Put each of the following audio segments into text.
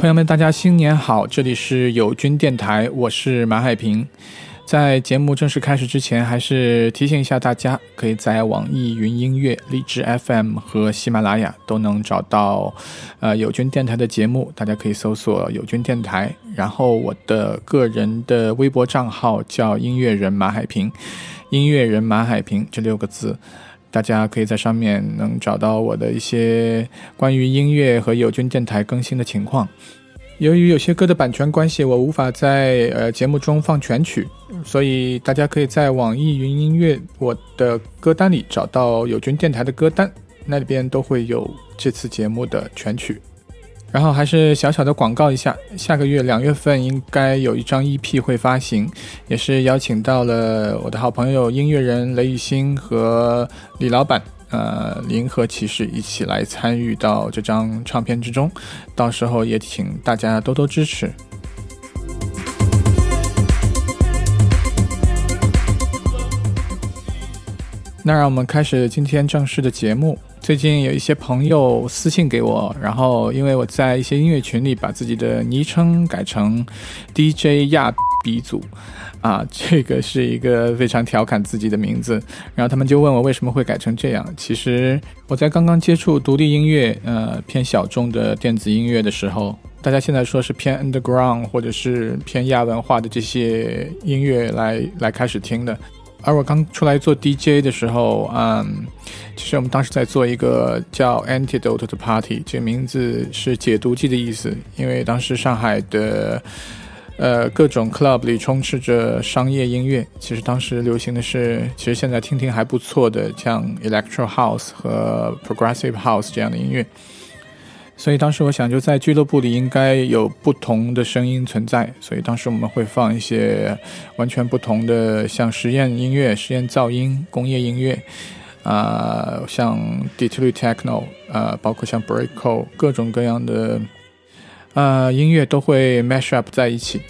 朋友们，大家新年好！这里是友军电台，我是马海平。在节目正式开始之前，还是提醒一下大家，可以在网易云音乐、荔枝 FM 和喜马拉雅都能找到呃友军电台的节目。大家可以搜索友军电台，然后我的个人的微博账号叫音乐人马海平，音乐人马海平这六个字。大家可以在上面能找到我的一些关于音乐和友军电台更新的情况。由于有些歌的版权关系，我无法在呃节目中放全曲，所以大家可以在网易云音乐我的歌单里找到友军电台的歌单，那里边都会有这次节目的全曲。然后还是小小的广告一下，下个月两月份应该有一张 EP 会发行，也是邀请到了我的好朋友音乐人雷雨欣和李老板，呃，银河骑士一起来参与到这张唱片之中，到时候也请大家多多支持。那让我们开始今天正式的节目。最近有一些朋友私信给我，然后因为我在一些音乐群里把自己的昵称改成 DJ 亚鼻祖，啊，这个是一个非常调侃自己的名字。然后他们就问我为什么会改成这样。其实我在刚刚接触独立音乐，呃，偏小众的电子音乐的时候，大家现在说是偏 underground 或者是偏亚文化的这些音乐来来开始听的。而我刚出来做 DJ 的时候，嗯，其实我们当时在做一个叫 Antidote 的 Party，这个名字是解毒剂的意思。因为当时上海的呃各种 club 里充斥着商业音乐，其实当时流行的是，其实现在听听还不错的，像 Electro House 和 Progressive House 这样的音乐。所以当时我想，就在俱乐部里应该有不同的声音存在。所以当时我们会放一些完全不同的，像实验音乐、实验噪音、工业音乐，啊，像 Detroit Techno，啊，包括像 Breako，各种各样的，啊，音乐都会 mash up 在一起。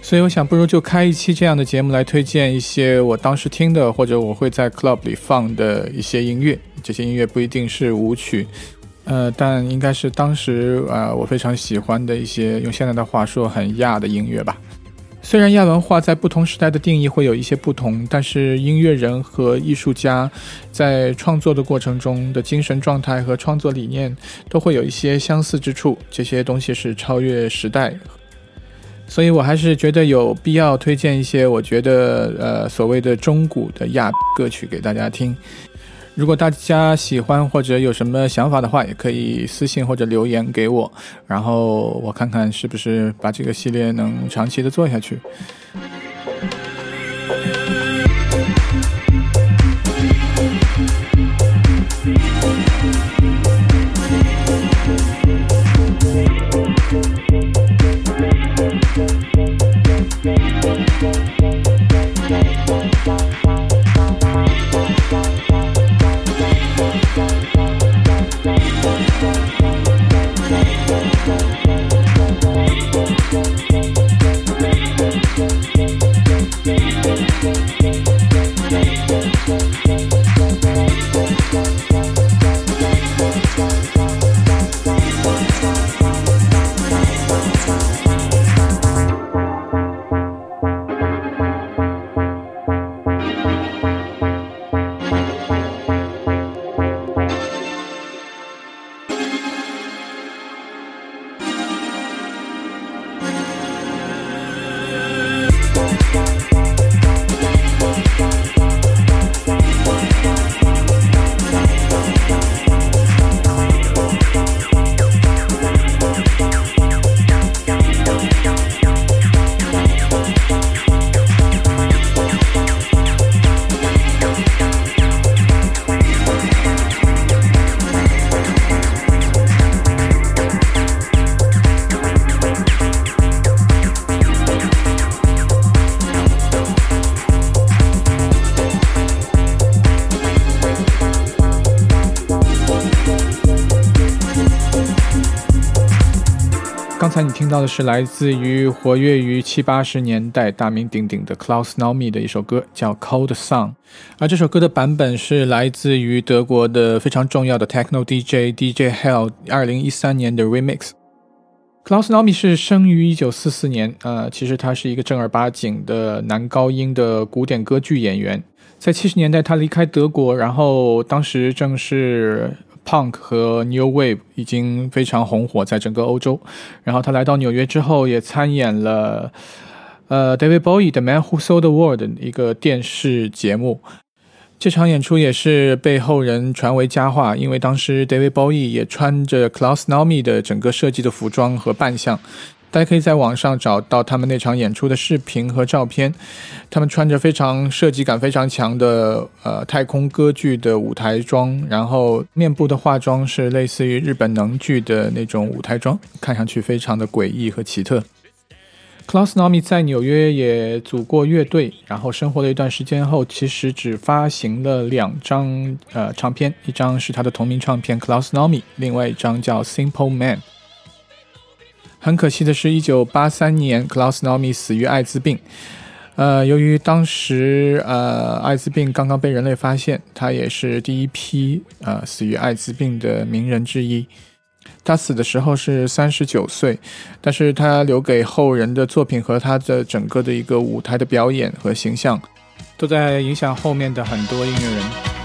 所以我想，不如就开一期这样的节目来推荐一些我当时听的，或者我会在 club 里放的一些音乐。这些音乐不一定是舞曲。呃，但应该是当时呃我非常喜欢的一些，用现在的话说很亚的音乐吧。虽然亚文化在不同时代的定义会有一些不同，但是音乐人和艺术家在创作的过程中的精神状态和创作理念都会有一些相似之处。这些东西是超越时代，所以我还是觉得有必要推荐一些我觉得呃所谓的中古的亚歌曲给大家听。如果大家喜欢或者有什么想法的话，也可以私信或者留言给我，然后我看看是不是把这个系列能长期的做下去。听到的是来自于活跃于七八十年代大名鼎鼎的 Klaus Nomi 的一首歌，叫《Cold Sun》，而这首歌的版本是来自于德国的非常重要的 Techno DJ DJ Hell 二零一三年的 Remix。Klaus Nomi 是生于一九四四年，呃，其实他是一个正儿八经的男高音的古典歌剧演员。在七十年代，他离开德国，然后当时正是 Punk 和 New Wave 已经非常红火在整个欧洲。然后他来到纽约之后，也参演了呃 David Bowie 的《Man Who Sold the World》一个电视节目。这场演出也是被后人传为佳话，因为当时 David Bowie 也穿着 Klaus Nomi 的整个设计的服装和扮相，大家可以在网上找到他们那场演出的视频和照片。他们穿着非常设计感非常强的呃太空歌剧的舞台装，然后面部的化妆是类似于日本能剧的那种舞台妆，看上去非常的诡异和奇特。Klaus Nomi 在纽约也组过乐队，然后生活了一段时间后，其实只发行了两张呃唱片，一张是他的同名唱片 Klaus Nomi，另外一张叫 Simple Man。很可惜的是，一九八三年 Klaus Nomi 死于艾滋病。呃，由于当时呃艾滋病刚刚被人类发现，他也是第一批呃死于艾滋病的名人之一。他死的时候是三十九岁，但是他留给后人的作品和他的整个的一个舞台的表演和形象，都在影响后面的很多音乐人。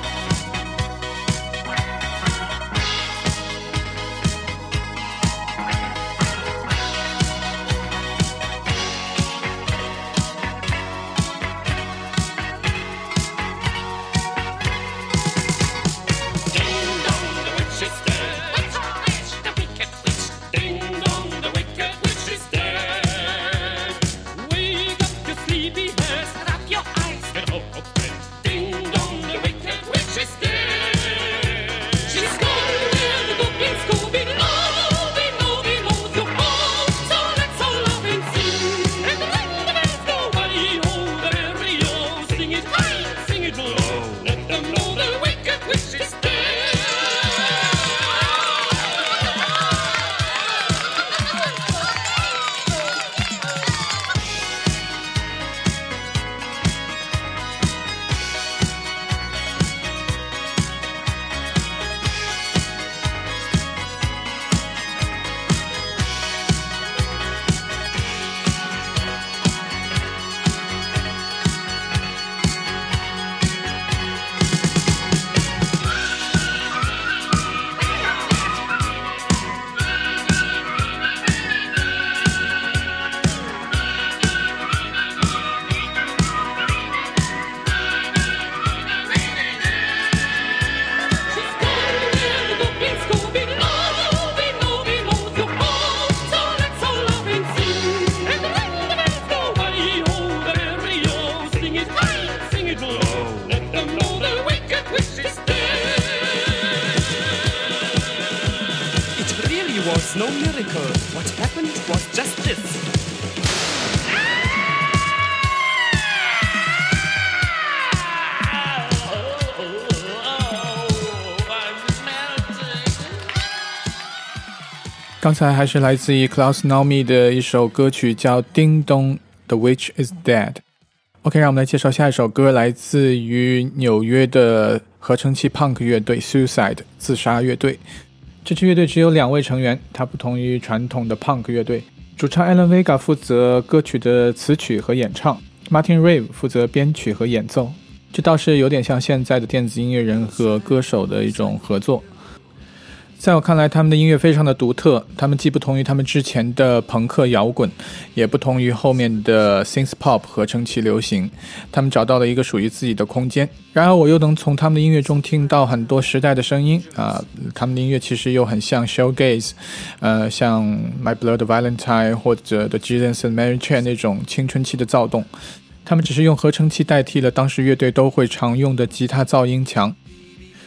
刚才还是来自于 Klaus Nomi 的一首歌曲，叫《叮咚》，The Witch is Dead。OK，让我们来介绍下一首歌，来自于纽约的合成器 Punk 乐队 Suicide 自杀乐队。这支乐队只有两位成员，它不同于传统的 Punk 乐队。主唱 Alan Vega 负责歌曲的词曲和演唱，Martin Rave 负责编曲和演奏。这倒是有点像现在的电子音乐人和歌手的一种合作。在我看来，他们的音乐非常的独特。他们既不同于他们之前的朋克摇滚，也不同于后面的 synth pop 合成器流行。他们找到了一个属于自己的空间。然而，我又能从他们的音乐中听到很多时代的声音啊。他们的音乐其实又很像 showgaze，呃，像 My Blood Valentine 或者 The Jesus and Mary Chain 那种青春期的躁动。他们只是用合成器代替了当时乐队都会常用的吉他噪音墙。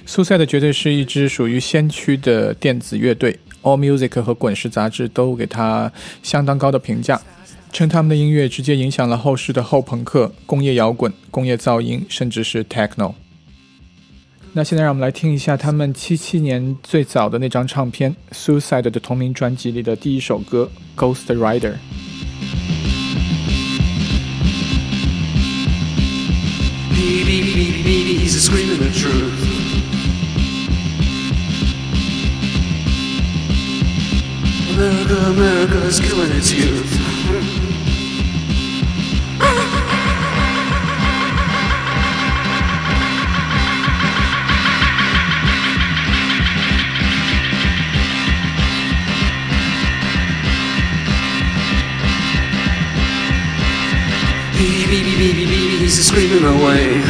苏塞的绝对是一支属于先驱的电子乐队，All Music 和滚石杂志都给他相当高的评价，称他们的音乐直接影响了后世的后朋克、工业摇滚、工业噪音，甚至是 Techno。那现在让我们来听一下他们七七年最早的那张唱片 Suicide 的同名专辑里的第一首歌《Ghost Rider》。America, America, is killing its youth. Beep, beep, beep, beep, beep, he's screaming away.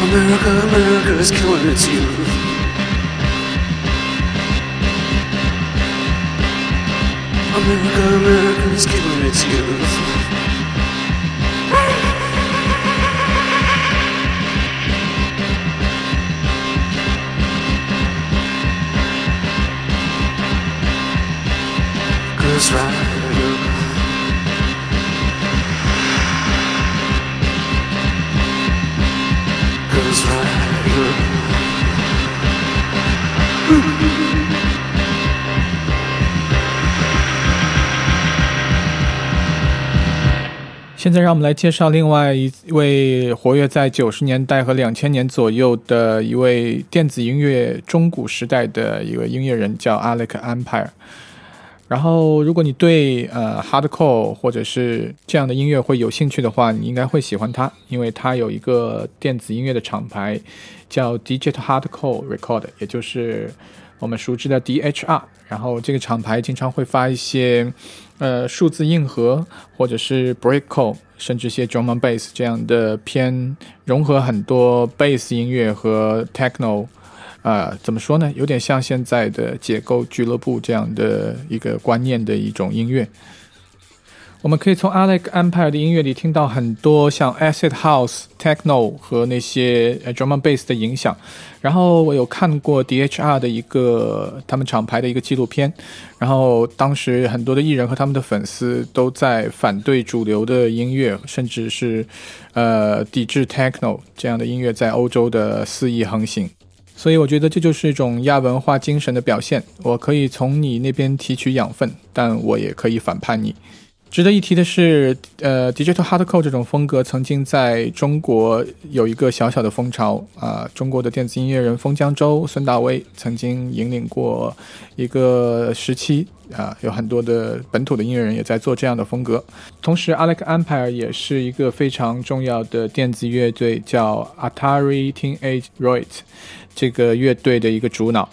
America, America is killing its youth. America, America is killing its youth. Ghost Rider. 现在让我们来介绍另外一位活跃在九十年代和两千年左右的一位电子音乐中古时代的一个音乐人，叫 Alec Empire。然后，如果你对呃 hardcore 或者是这样的音乐会有兴趣的话，你应该会喜欢他，因为他有一个电子音乐的厂牌叫 Digit Hardcore Record，也就是我们熟知的 DHR。然后这个厂牌经常会发一些呃数字硬核或者是 breakcore，甚至一些 drum and bass 这样的偏融合很多 bass 音乐和 techno。呃、怎么说呢？有点像现在的解构俱乐部这样的一个观念的一种音乐。我们可以从 Alec Empire 的音乐里听到很多像 acid house、techno 和那些 drum and bass 的影响。然后我有看过 DHR 的一个他们厂牌的一个纪录片，然后当时很多的艺人和他们的粉丝都在反对主流的音乐，甚至是呃抵制 techno 这样的音乐在欧洲的肆意横行。所以我觉得这就是一种亚文化精神的表现。我可以从你那边提取养分，但我也可以反叛你。值得一提的是，呃，digital hardcore 这种风格曾经在中国有一个小小的风潮啊、中国的电子音乐人封江州、孙大威曾经引领过一个时期啊、有很多的本土的音乐人也在做这样的风格。同时，Alec Empire 也是一个非常重要的电子乐队，叫 Atari Teenage Riot 这个乐队的一个主脑。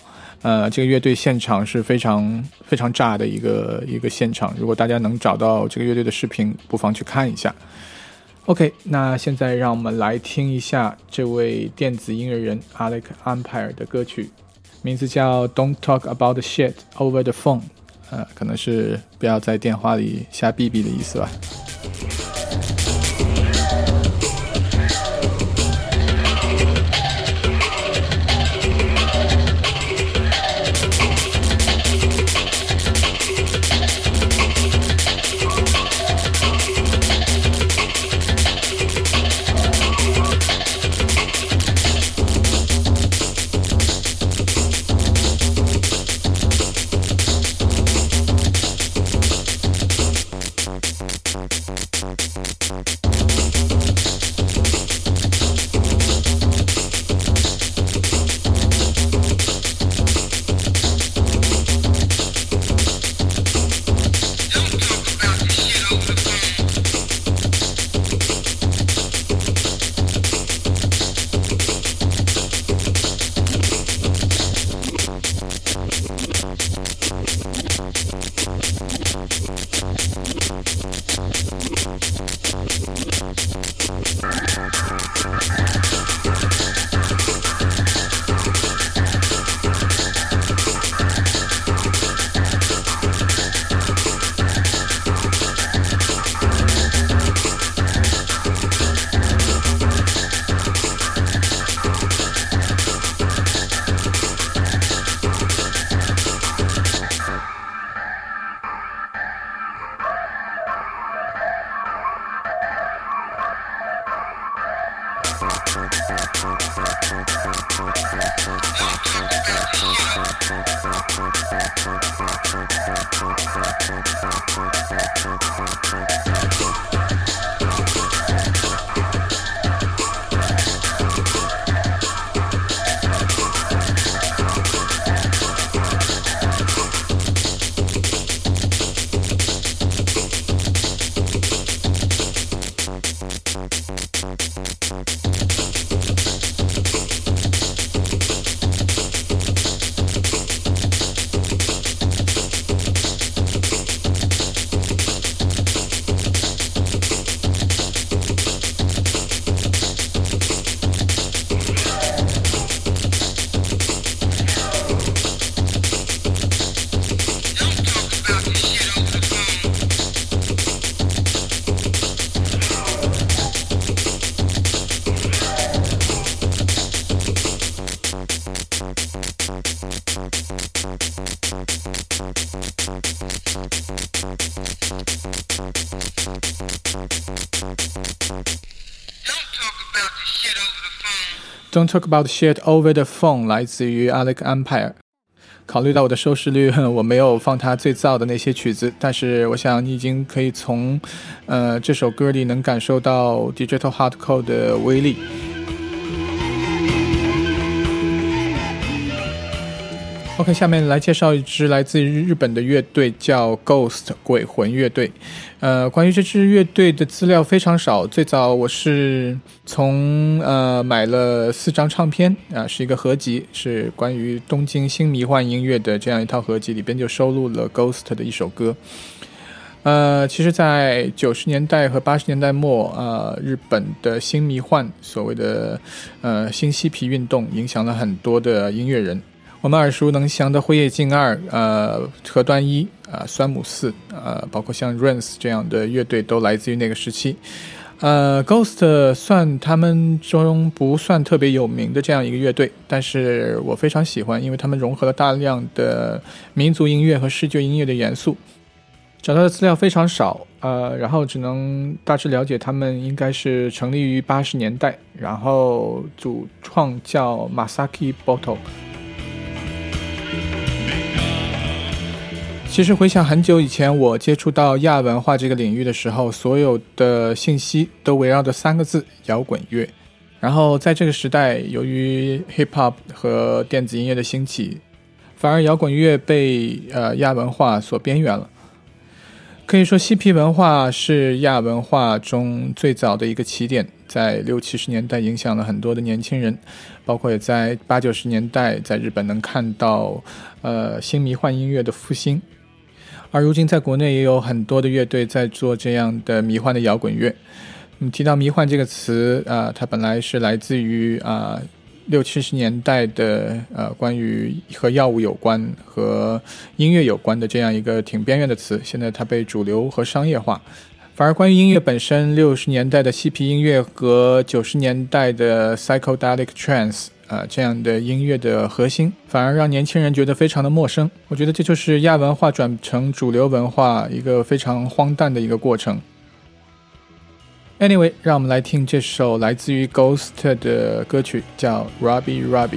呃，这个乐队现场是非常非常炸的一个一个现场。如果大家能找到这个乐队的视频，不妨去看一下。OK，那现在让我们来听一下这位电子音乐人 Alec Empire 的歌曲，名字叫《Don't Talk About the Shit Over the Phone》。呃，可能是不要在电话里瞎逼逼的意思吧。Don't talk about shit over the phone，来自于 Alec Empire。考虑到我的收视率，我没有放他最早的那些曲子，但是我想你已经可以从，呃，这首歌里能感受到 Digital Hardcore 的威力。 OK，下面来介绍一支来自于日本的乐队，叫 Ghost 鬼魂乐队。呃，关于这支乐队的资料非常少。最早我是从呃买了四张唱片啊，是一个合集，是关于东京新迷幻音乐的这样一套合集，里边就收录了 Ghost 的一首歌。呃，其实，在九十年代和八十年代末，呃，日本的新迷幻，所谓的呃新嬉皮运动，影响了很多的音乐人。我们耳熟能详的辉夜静二、呃河端一、啊酸姆四、呃包括像 Rains 这样的乐队都来自于那个时期。呃，Ghost 算他们中不算特别有名的这样一个乐队，但是我非常喜欢，因为他们融合了大量的民族音乐和视觉音乐的元素。找到的资料非常少，呃，然后只能大致了解他们应该是成立于八十年代，然后主创叫 Masaki Bottle。其实回想很久以前，我接触到亚文化这个领域的时候，所有的信息都围绕着三个字：摇滚乐。然后在这个时代，由于 hip hop 和电子音乐的兴起，反而摇滚乐被呃亚文化所边缘了。可以说，嬉皮文化是亚文化中最早的一个起点，在六七十年代影响了很多的年轻人，包括也在八九十年代在日本能看到呃新迷幻音乐的复兴。而如今，在国内也有很多的乐队在做这样的迷幻的摇滚乐。嗯，提到迷幻这个词，啊，它本来是来自于啊六七十年代的呃关于和药物有关、和音乐有关的这样一个挺边缘的词。现在它被主流和商业化，反而关于音乐本身，六十年代的嬉皮音乐和九十年代的 psychedelic trance。啊，这样的音乐的核心反而让年轻人觉得非常的陌生。我觉得这就是亚文化转成主流文化一个非常荒诞的一个过程。Anyway，让我们来听这首来自于 Ghost 的歌曲，叫《Robbie Robbie》。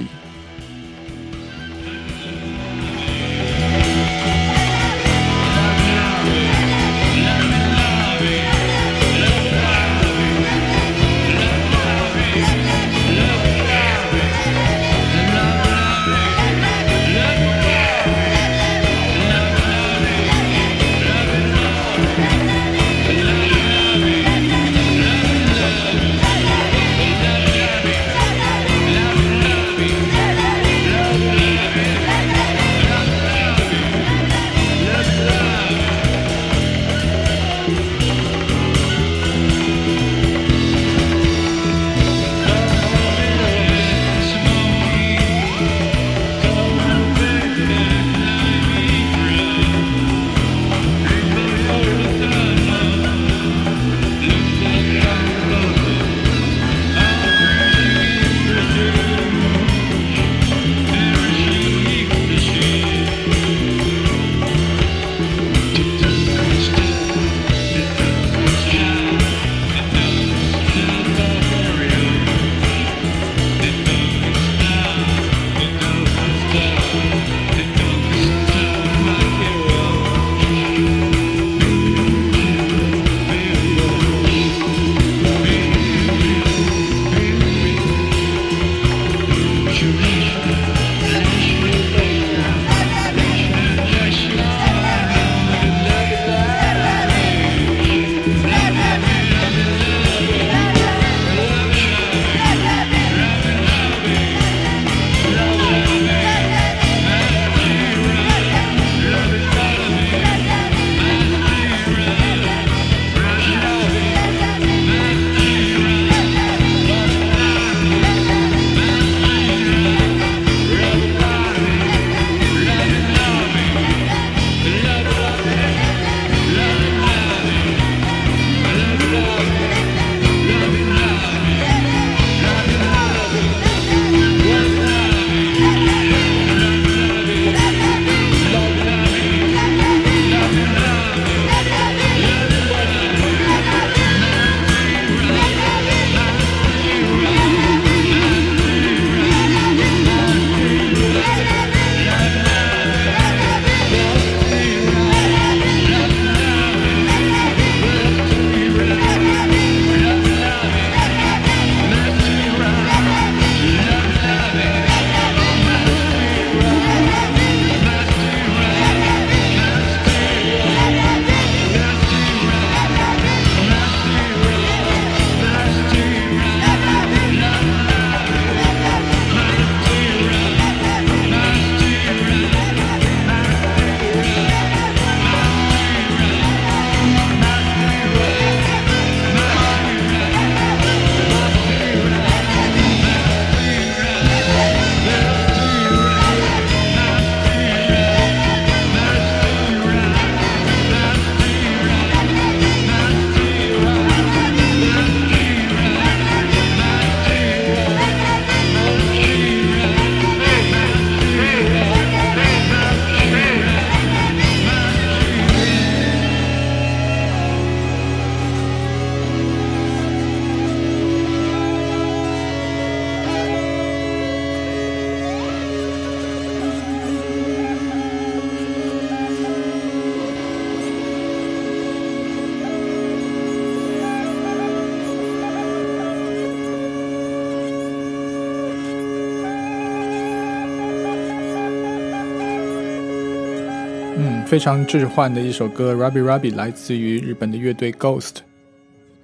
非常置换的一首歌《Ruby Ruby》，来自于日本的乐队 Ghost。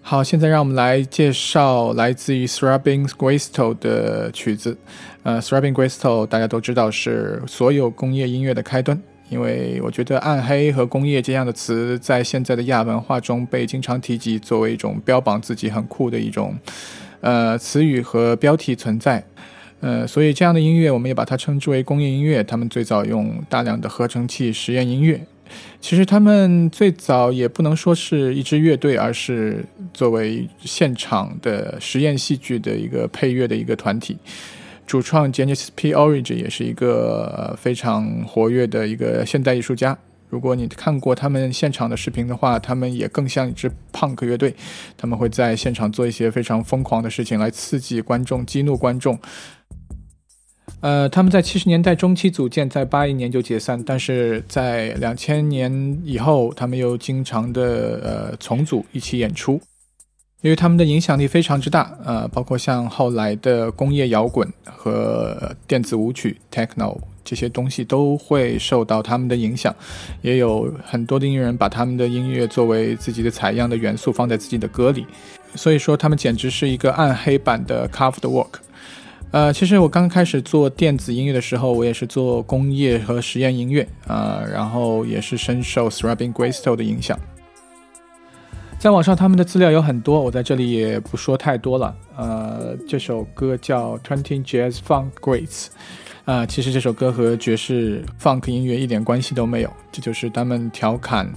好，现在让我们来介绍来自于 Throbbing Gristle 的曲子。呃，Throbbing Gristle 大家都知道是所有工业音乐的开端，因为我觉得暗黑和工业这样的词在现在的亚文化中被经常提及，作为一种标榜自己很酷的一种呃词语和标题存在。呃，所以这样的音乐我们也把它称之为工业音乐。他们最早用大量的合成器实验音乐。其实他们最早也不能说是一支乐队，而是作为现场的实验戏剧的一个配乐的一个团体。主创 Genesis P. Origin 也是一个非常活跃的一个现代艺术家。如果你看过他们现场的视频的话，他们也更像一支 punk 乐队。他们会在现场做一些非常疯狂的事情，来刺激观众、激怒观众。呃，他们在七十年代中期组建，在八一年就解散，但是在两千年以后，他们又经常的呃重组一起演出，因为他们的影响力非常之大，呃，包括像后来的工业摇滚和电子舞曲 techno 这些东西都会受到他们的影响，也有很多的音乐人把他们的音乐作为自己的采样的元素放在自己的歌里，所以说他们简直是一个暗黑版的 Kraftwerk。呃，其实我刚开始做电子音乐的时候，我也是做工业和实验音乐啊，然后也是深受 Throbbing Gristle 的影响。在网上他们的资料有很多，我在这里也不说太多了。呃，这首歌叫 Twenty Jazz Funk Greats，啊，其实这首歌和爵士 funk 音乐一点关系都没有，这就是他们调侃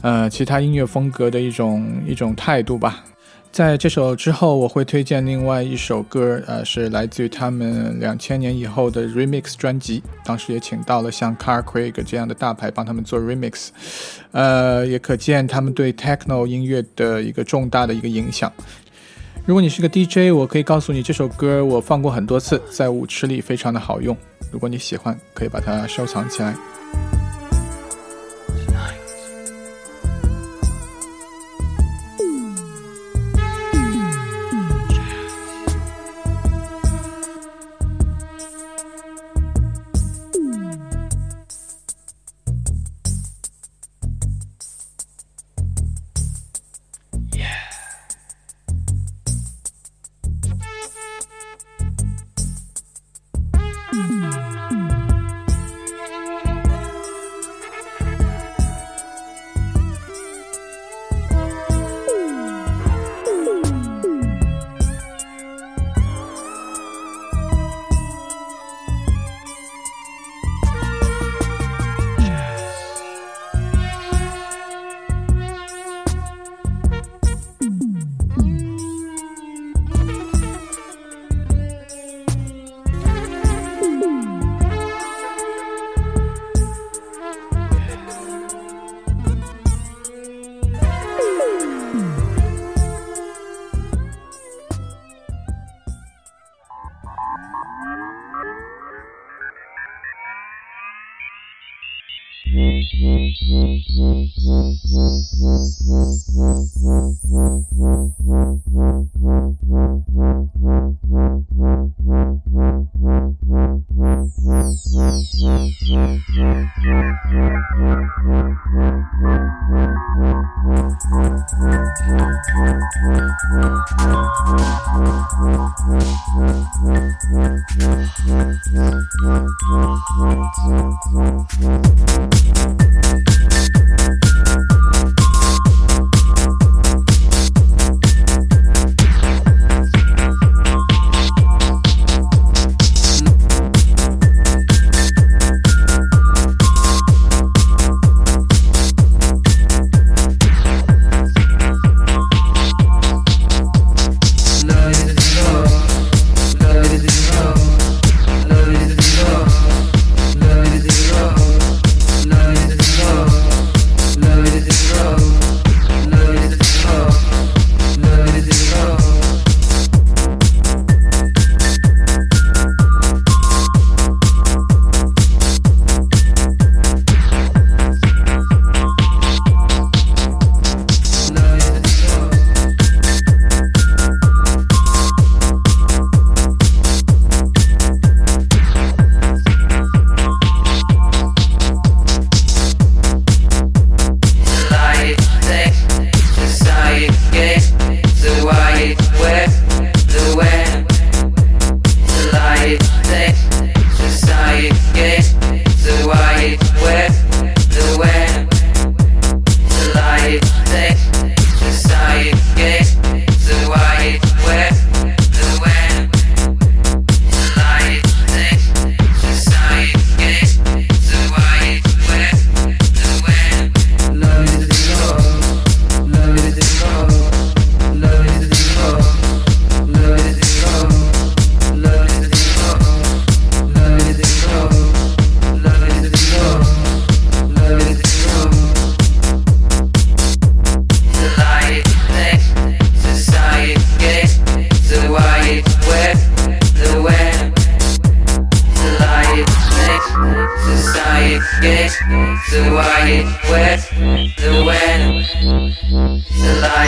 呃其他音乐风格的一种一种态度吧。在这首之后，我会推荐另外一首歌，呃，是来自于他们两千年以后的 remix 专辑。当时也请到了像 Car Craig 这样的大牌帮他们做 remix，呃，也可见他们对 techno 音乐的一个重大的一个影响。如果你是个 DJ，我可以告诉你，这首歌我放过很多次，在舞池里非常的好用。如果你喜欢，可以把它收藏起来。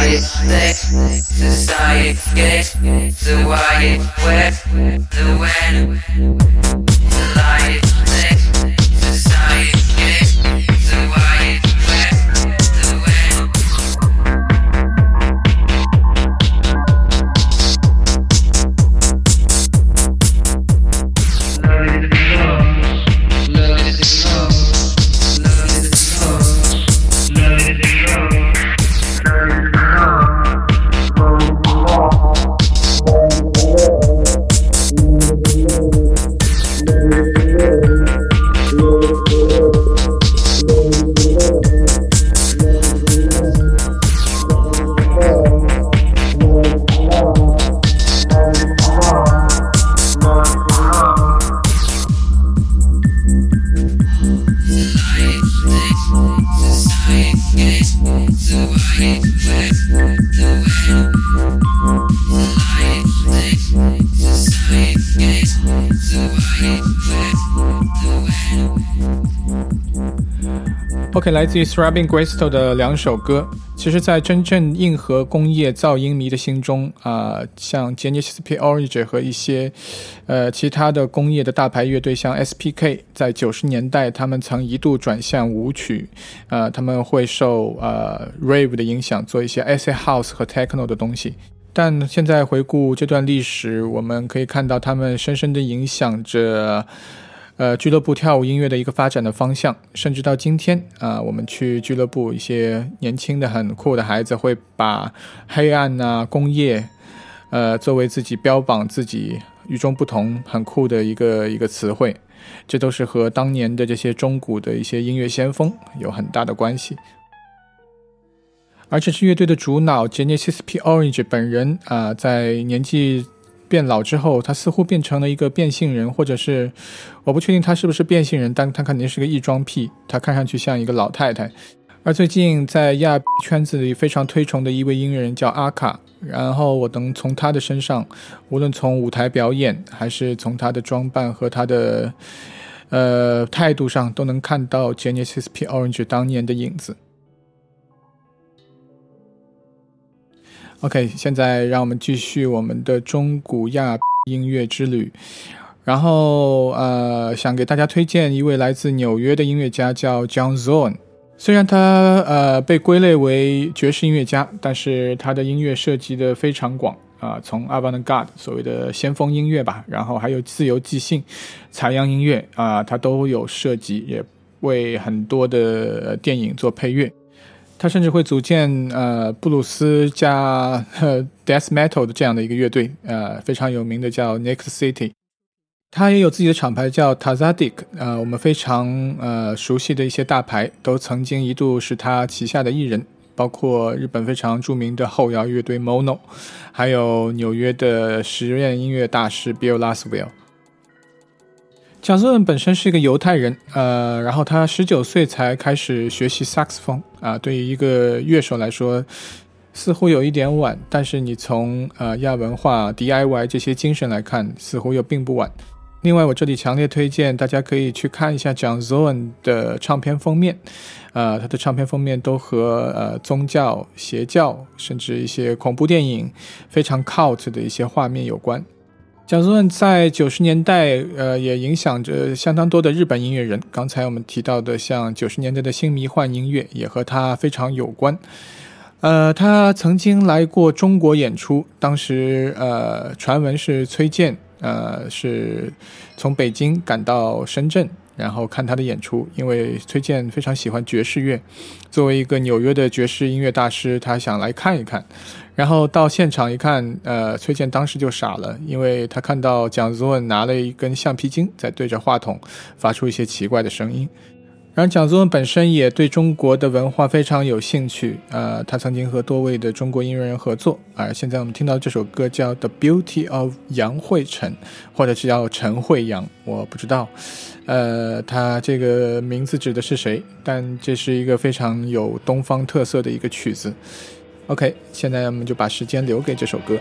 it, let's decide it, get the why it, where, the when. 自于 Throbbing Graceful 的两首歌，其实，在真正硬核工业噪音迷的心中啊、像 Genesis P Orange 和一些呃其他的工业的大牌乐队，像 SPK，在九十年代，他们曾一度转向舞曲，呃，他们会受呃 Rave 的影响，做一些 Acid House 和 Techno 的东西。但现在回顾这段历史，我们可以看到他们深深的影响着。呃，俱乐部跳舞音乐的一个发展的方向，甚至到今天啊、我们去俱乐部，一些年轻的很酷的孩子会把黑暗啊、工业，呃，作为自己标榜自己与众不同、很酷的一个一个词汇，这都是和当年的这些中古的一些音乐先锋有很大的关系。而这支乐队的主脑 Genesis P Orange 本人啊、在年纪变老之后，他似乎变成了一个变性人，或者是我不确定他是不是变性人，但他肯定是个异装癖，他看上去像一个老太太。而最近在亚圈子里非常推崇的一位音乐人叫阿卡，然后我能从他的身上，无论从舞台表演，还是从他的装扮和他的呃态度上，都能看到 Genesis P Orange 当年的影子。OK，现在让我们继续我们的中古亚音乐之旅。然后呃，想给大家推荐一位来自纽约的音乐家，叫 John Zorn。虽然他呃被归类为爵士音乐家，但是他的音乐涉及的非常广啊、从 avant-garde 所谓的先锋音乐吧，然后还有自由即兴、采样音乐啊、他都有涉及，也为很多的电影做配乐。他甚至会组建呃布鲁斯加呃 death metal 的这样的一个乐队，呃非常有名的叫 Next City。他也有自己的厂牌叫 Tazadik，呃我们非常呃熟悉的一些大牌都曾经一度是他旗下的艺人，包括日本非常著名的后摇乐队 Mono，还有纽约的实验音乐大师 Bill Laswell。贾斯文本身是一个犹太人，呃，然后他十九岁才开始学习萨克斯风，啊、对于一个乐手来说，似乎有一点晚，但是你从呃亚文化、DIY 这些精神来看，似乎又并不晚。另外，我这里强烈推荐大家可以去看一下 John Zorn 的唱片封面，呃，他的唱片封面都和呃宗教、邪教，甚至一些恐怖电影非常 cult 的一些画面有关。蒋宗恩在九十年代，呃，也影响着相当多的日本音乐人。刚才我们提到的，像九十年代的新迷幻音乐，也和他非常有关。呃，他曾经来过中国演出，当时呃，传闻是崔健，呃，是从北京赶到深圳，然后看他的演出，因为崔健非常喜欢爵士乐，作为一个纽约的爵士音乐大师，他想来看一看。然后到现场一看，呃，崔健当时就傻了，因为他看到蒋祖文拿了一根橡皮筋在对着话筒发出一些奇怪的声音。然后蒋祖文本身也对中国的文化非常有兴趣，呃，他曾经和多位的中国音乐人合作，而现在我们听到这首歌叫《The Beauty of 杨慧晨》，或者是叫陈慧阳，我不知道，呃，他这个名字指的是谁？但这是一个非常有东方特色的一个曲子。OK，现在我们就把时间留给这首歌。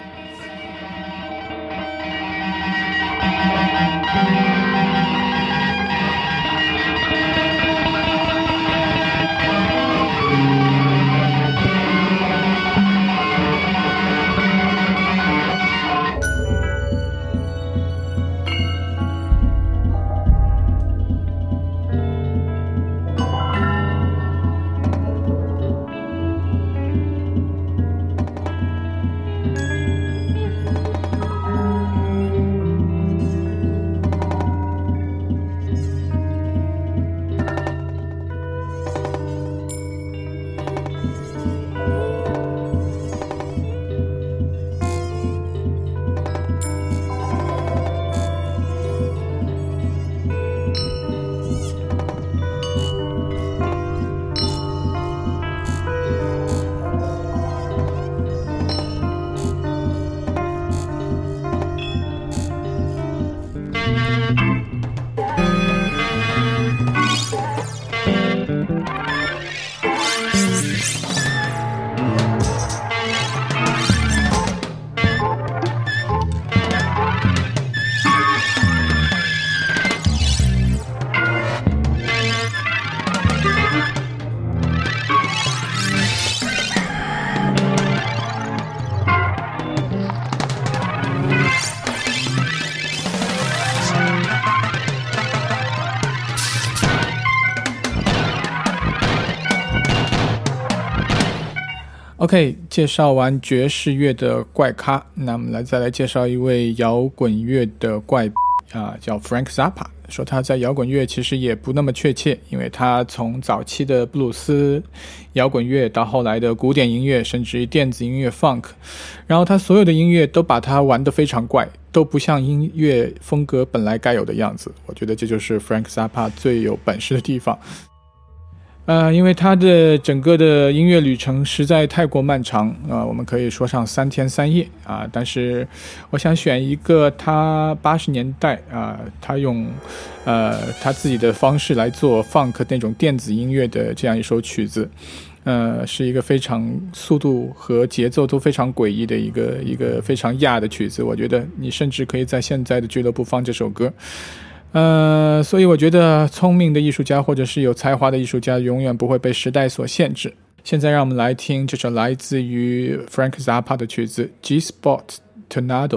OK，介绍完爵士乐的怪咖，那我们来再来介绍一位摇滚乐的怪啊，叫 Frank Zappa。说他在摇滚乐其实也不那么确切，因为他从早期的布鲁斯摇滚乐到后来的古典音乐，甚至于电子音乐 Funk，然后他所有的音乐都把它玩得非常怪，都不像音乐风格本来该有的样子。我觉得这就是 Frank Zappa 最有本事的地方。呃，因为他的整个的音乐旅程实在太过漫长啊、我们可以说上三天三夜啊、但是我想选一个他八十年代啊、他用呃他自己的方式来做 funk 那种电子音乐的这样一首曲子，呃，是一个非常速度和节奏都非常诡异的一个一个非常亚的曲子。我觉得你甚至可以在现在的俱乐部放这首歌。呃，所以我觉得聪明的艺术家或者是有才华的艺术家永远不会被时代所限制。现在让我们来听这首来自于 Frank Zappa 的曲子《G Spot Tornado》。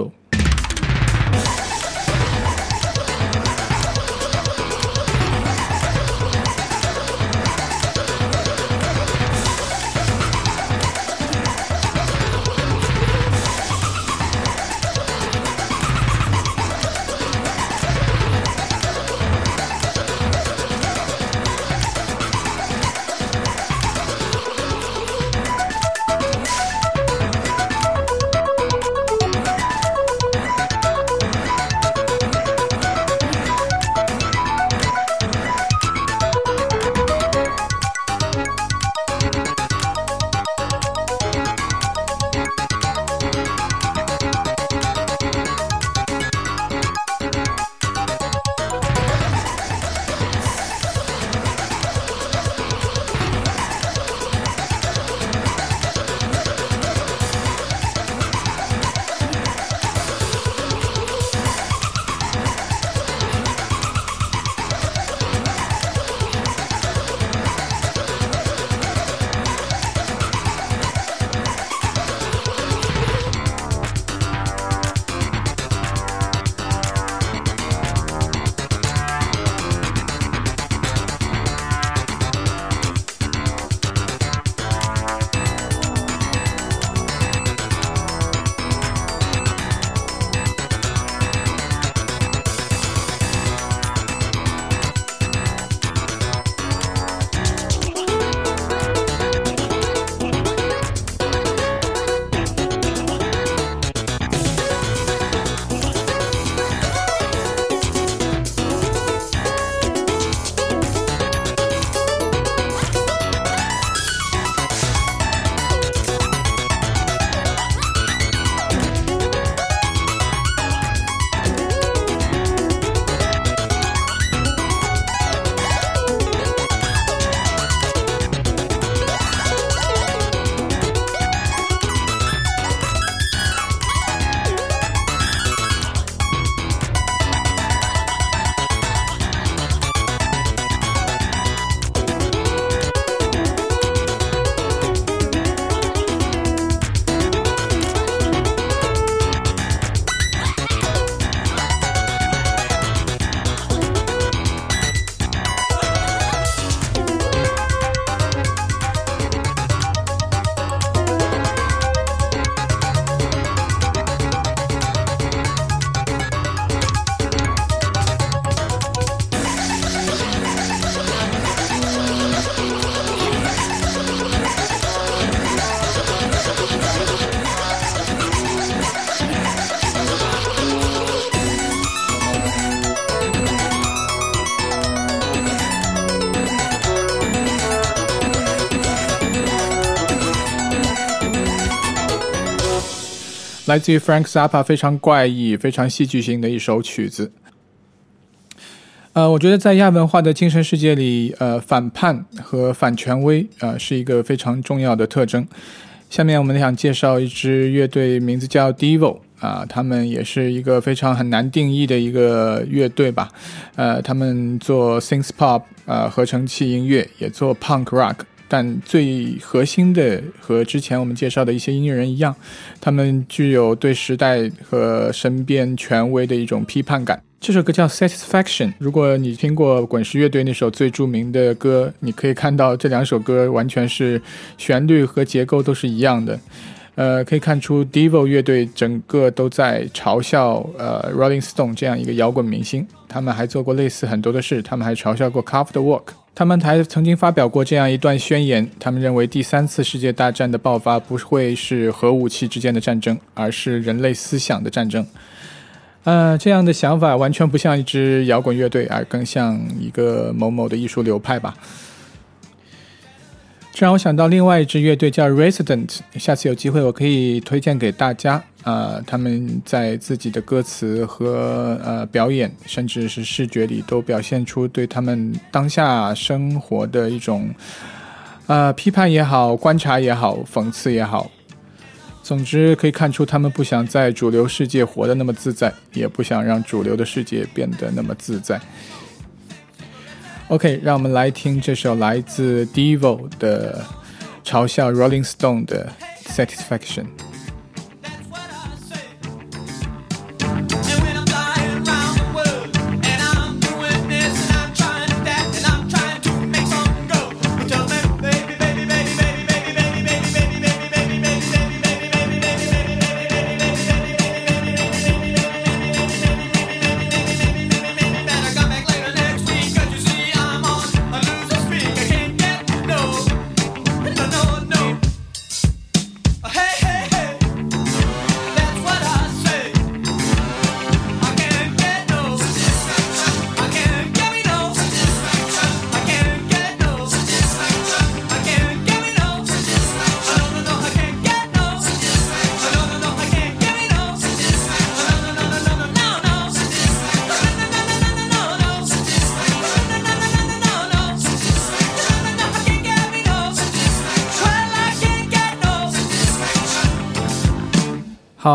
来自于 Frank Zappa 非常怪异、非常戏剧性的一首曲子。呃，我觉得在亚文化的精神世界里，呃，反叛和反权威，呃，是一个非常重要的特征。下面我们想介绍一支乐队，名字叫 Devo 啊，他们也是一个非常很难定义的一个乐队吧。呃，他们做 synth pop 呃合成器音乐，也做 punk rock。但最核心的和之前我们介绍的一些音乐人一样，他们具有对时代和身边权威的一种批判感。这首歌叫《Satisfaction》。如果你听过滚石乐队那首最著名的歌，你可以看到这两首歌完全是旋律和结构都是一样的。呃，可以看出 Devo 乐队整个都在嘲笑呃 Rolling Stone 这样一个摇滚明星。他们还做过类似很多的事，他们还嘲笑过 Kraftwerk。他们还曾经发表过这样一段宣言：他们认为第三次世界大战的爆发不会是核武器之间的战争，而是人类思想的战争。呃，这样的想法完全不像一支摇滚乐队，而更像一个某某的艺术流派吧。这让我想到另外一支乐队叫 Resident，下次有机会我可以推荐给大家。啊、他们在自己的歌词和呃表演，甚至是视觉里，都表现出对他们当下生活的一种呃批判也好、观察也好、讽刺也好。总之，可以看出他们不想在主流世界活得那么自在，也不想让主流的世界变得那么自在。OK，让我们来听这首来自 Devil 的嘲笑 Rolling Stone 的 Satisfaction。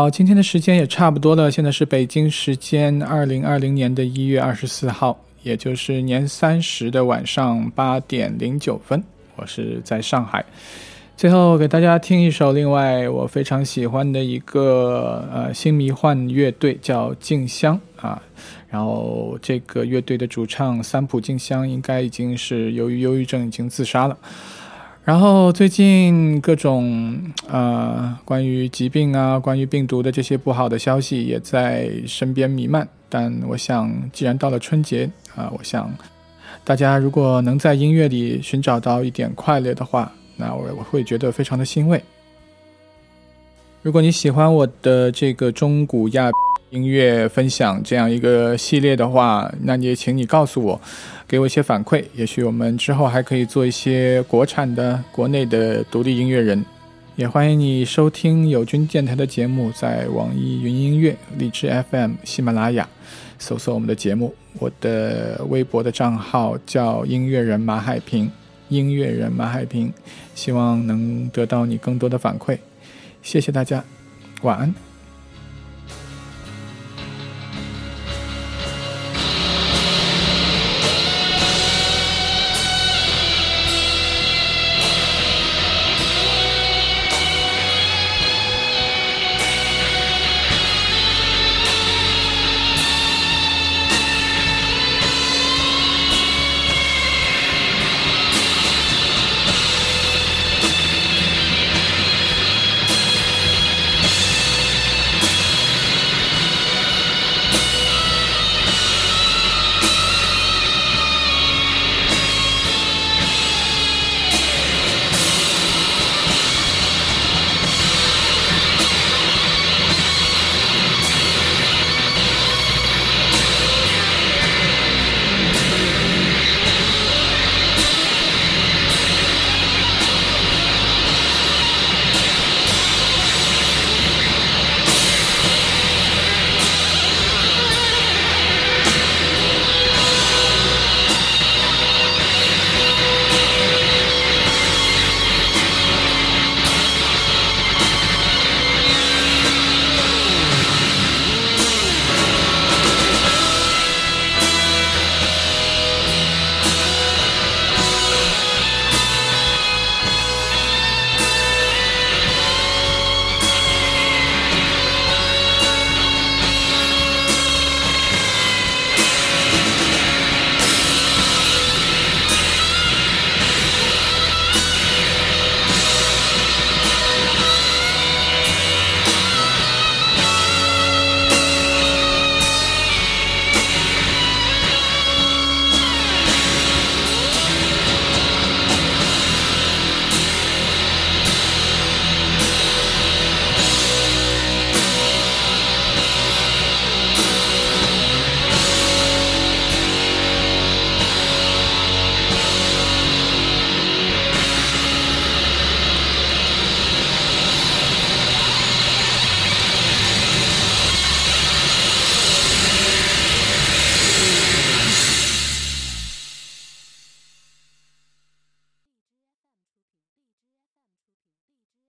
今天的时间也差不多了，现在是北京时间二零二零年的一月二十四号，也就是年三十的晚上八点零九分，我是在上海。最后给大家听一首另外我非常喜欢的一个呃新迷幻乐队，叫静香啊。然后这个乐队的主唱三浦静香应该已经是由于忧郁症已经自杀了。然后最近各种呃关于疾病啊、关于病毒的这些不好的消息也在身边弥漫。但我想，既然到了春节啊、我想大家如果能在音乐里寻找到一点快乐的话，那我我会觉得非常的欣慰。如果你喜欢我的这个中古亚音乐分享这样一个系列的话，那你也请你告诉我，给我一些反馈。也许我们之后还可以做一些国产的、国内的独立音乐人。也欢迎你收听友军电台的节目，在网易云音乐、荔枝 FM、喜马拉雅搜索我们的节目。我的微博的账号叫音乐人马海平，音乐人马海平，希望能得到你更多的反馈。谢谢大家，晚安。